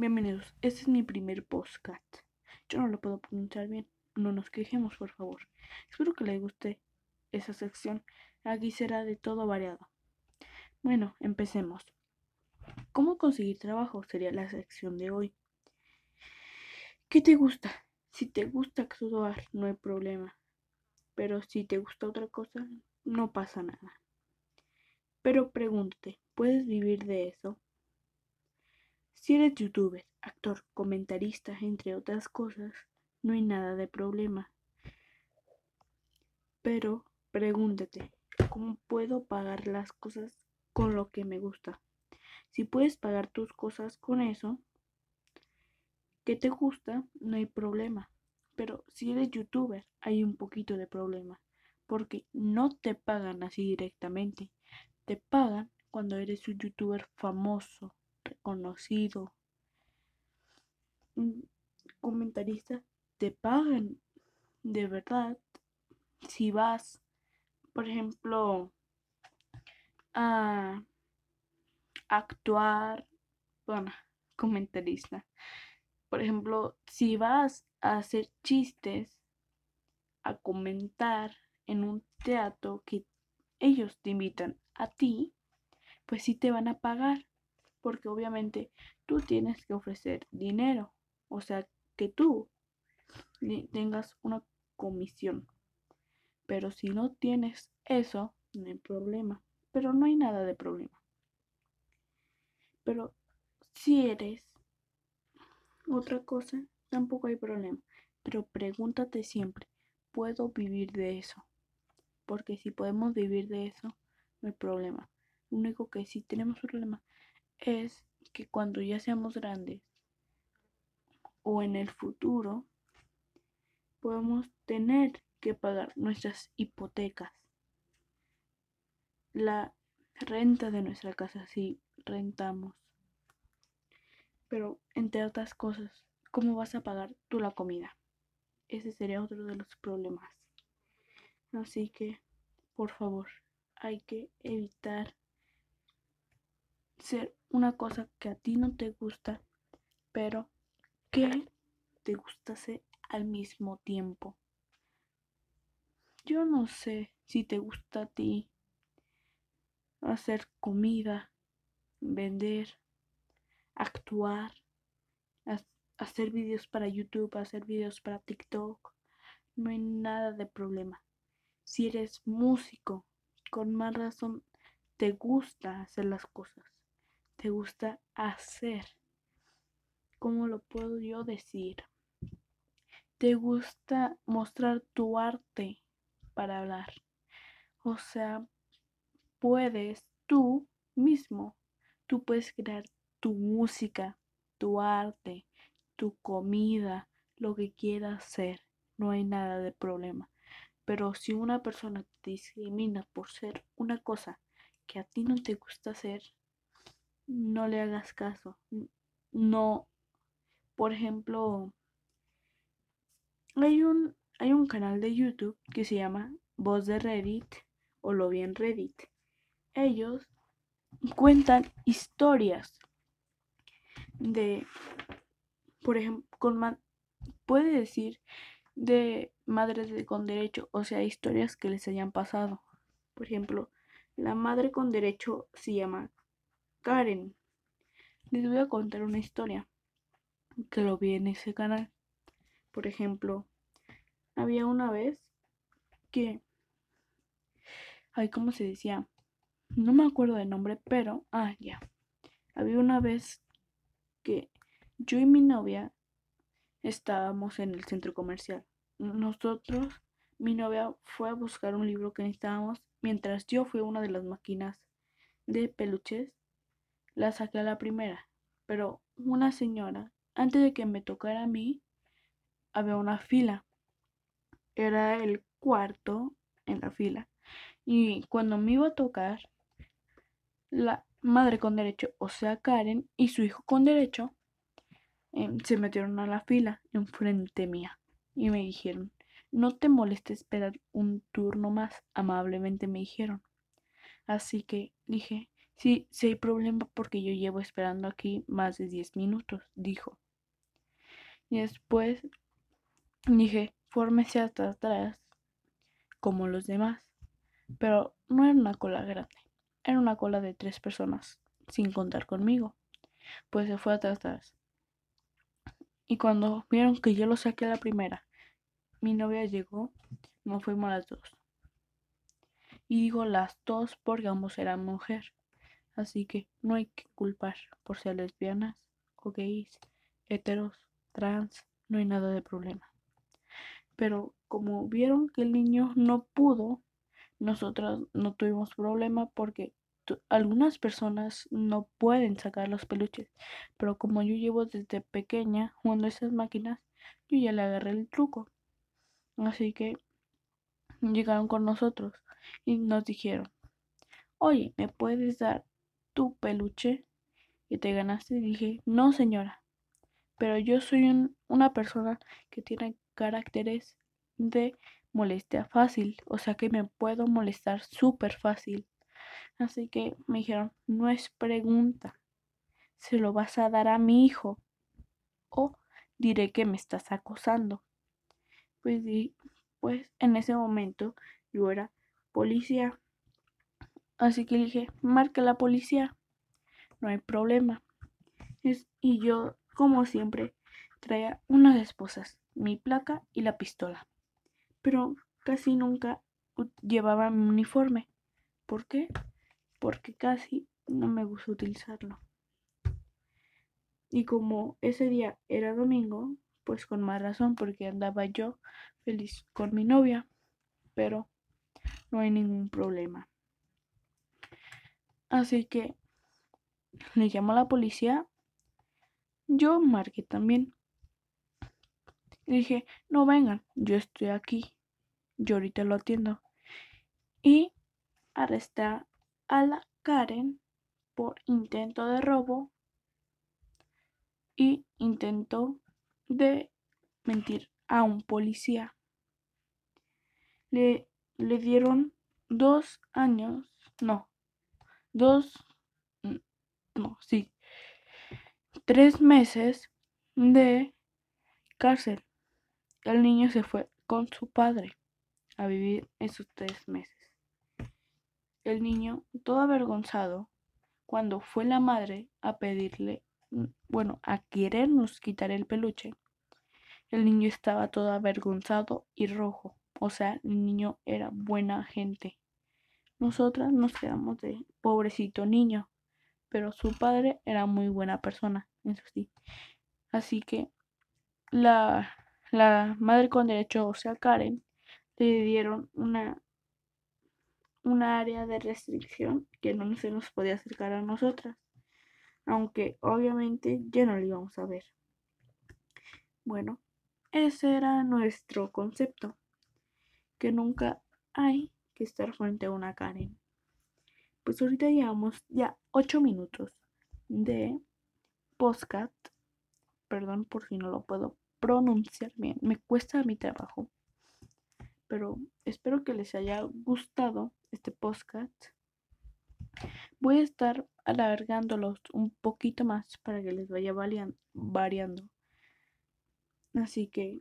Bienvenidos, este es mi primer postcat. Yo no lo puedo pronunciar bien, no nos quejemos por favor. Espero que les guste esa sección, aquí será de todo variado. Bueno, empecemos. ¿Cómo conseguir trabajo? Sería la sección de hoy. ¿Qué te gusta? Si te gusta actuar, no hay problema. Pero si te gusta otra cosa, no pasa nada. Pero pregúntate, ¿puedes vivir de eso? Si eres youtuber, actor, comentarista, entre otras cosas, no hay nada de problema. Pero pregúntate, ¿cómo puedo pagar las cosas con lo que me gusta? Si puedes pagar tus cosas con eso que te gusta, no hay problema. Pero si eres youtuber, hay un poquito de problema. Porque no te pagan así directamente. Te pagan cuando eres un youtuber famoso, reconocido. Un comentarista te pagan de verdad si vas, por ejemplo, a actuar, bueno, comentarista. Por ejemplo, si vas a hacer chistes, a comentar en un teatro que ellos te invitan a ti, pues sí te van a pagar, porque obviamente tú tienes que ofrecer dinero, o sea, que tú tengas una comisión. Pero si no tienes eso, no hay problema. Pero no hay nada de problema. Pero si eres otra cosa, tampoco hay problema. Pero pregúntate siempre, ¿puedo vivir de eso? Porque si podemos vivir de eso, no hay problema. Lo único que sí tenemos problema es que cuando ya seamos grandes o en el futuro, podemos tener que pagar nuestras hipotecas, la renta de nuestra casa si rentamos. Pero entre otras cosas, ¿cómo vas a pagar tú la comida? Ese sería otro de los problemas. Así que, por favor, hay que evitar ser una cosa que a ti no te gusta, pero que te gustase al mismo tiempo. Yo no sé si te gusta a ti hacer comida, vender, actuar, hacer vídeos para YouTube, hacer vídeos para TikTok. No hay nada de problema. Si eres músico, con más razón te gusta hacer las cosas. Te gusta hacer. ¿Cómo lo puedo yo decir? Te gusta mostrar tu arte para hablar. O sea, puedes tú mismo, tú puedes crear tu música, tu arte, tu comida, lo que quieras hacer. No hay nada de problema. Pero si una persona te discrimina por ser una cosa que a ti no te gusta hacer, no le hagas caso. No, por ejemplo, hay un, hay un canal de YouTube que se llama Voz de Reddit o Lo Bien Reddit. Ellos cuentan historias de, por ejemplo, con puede decir de madres de, con derecho, o sea, historias que les hayan pasado. Por ejemplo, la madre con derecho se llama Karen. Les voy a contar una historia que lo vi en ese canal. Por ejemplo, había una vez que, ay, ¿cómo se decía? No me acuerdo del nombre, pero, ah, ya. Había una vez que yo y mi novia estábamos en el centro comercial. Nosotros, mi novia fue a buscar un libro que necesitábamos, mientras yo fui a una de las máquinas de peluches, la saqué a la primera. Pero una señora, antes de que me tocara a mí, había una fila. Era el cuarto en la fila. Y cuando me iba a tocar, la madre con derecho, o sea Karen, y su hijo con derecho, Em, se metieron a la fila enfrente mía y me dijeron, no te molestes esperar un turno más, amablemente me dijeron. Así que dije, Sí, sí hay problema porque yo llevo esperando aquí más de 10 minutos, dijo. Y después dije, fórmese hasta atrás, como los demás. Pero no era una cola grande, era una cola de tres personas, sin contar conmigo. Pues se fue hasta atrás. Y cuando vieron que yo lo saqué a la primera, mi novia llegó, nos fuimos las dos. Y digo las dos porque ambos eran mujer. Así que no hay que culpar por ser lesbianas o gays, heteros, trans, no hay nada de problema. Pero como vieron que el niño no pudo, nosotras no tuvimos problema porque algunas personas no pueden sacar los peluches, pero como yo llevo desde pequeña jugando esas máquinas, yo ya le agarré el truco. Así que llegaron con nosotros y nos dijeron, oye, ¿me puedes dar tu peluche? Y te ganaste. Y dije, no señora, pero yo soy una persona que tiene caracteres de molestia fácil, o sea que me puedo molestar súper fácil. Así que me dijeron, no es pregunta, se lo vas a dar a mi hijo o diré que me estás acosando. Pues, pues en ese momento yo era policía. Así que dije, marca la policía, no hay problema. y yo, como siempre, traía unas esposas, mi placa y la pistola. Pero casi nunca llevaba mi uniforme. ¿Por qué? porque casi no me gusta utilizarlo. Y como ese día era domingo, pues con más razón porque andaba yo feliz con mi novia, pero no hay ningún problema. Así que le llamo a la policía. Yo marqué también. Y dije, no vengan, yo estoy aquí. Yo ahorita lo atiendo. Y arresté a la Karen por intento de robo y intento de mentir a un policía. Le, le dieron dos años, no, dos, no, sí, tres meses de cárcel. El niño se fue con su padre a vivir esos tres meses. El niño, todo avergonzado, cuando fue la madre a pedirle, mm, bueno, a querernos quitar el peluche, el niño estaba todo avergonzado y rojo. O sea, el niño era buena gente. Nosotras nos quedamos de pobrecito niño, pero su padre era muy buena persona, eso sí. Así que la, la madre con derecho, o sea, Karen, le dieron una una área de restricción que no se nos podía acercar a nosotras, aunque obviamente ya no lo íbamos a ver. Bueno, ese era nuestro concepto, que nunca hay que estar frente a una Karen. Pues ahorita llevamos ya 8 minutos de postcat, perdón por si no lo puedo pronunciar bien, me cuesta mi trabajo pero espero que les haya gustado este podcast. Voy a estar alargándolos un poquito más para que les vaya variando. Así que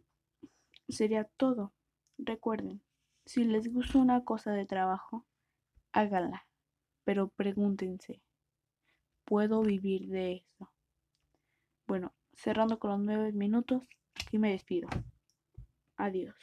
sería todo. Recuerden, si les gusta una cosa de trabajo, háganla. Pero pregúntense, ¿puedo vivir de eso? Bueno, cerrando con los nueve minutos, aquí me despido. Adiós.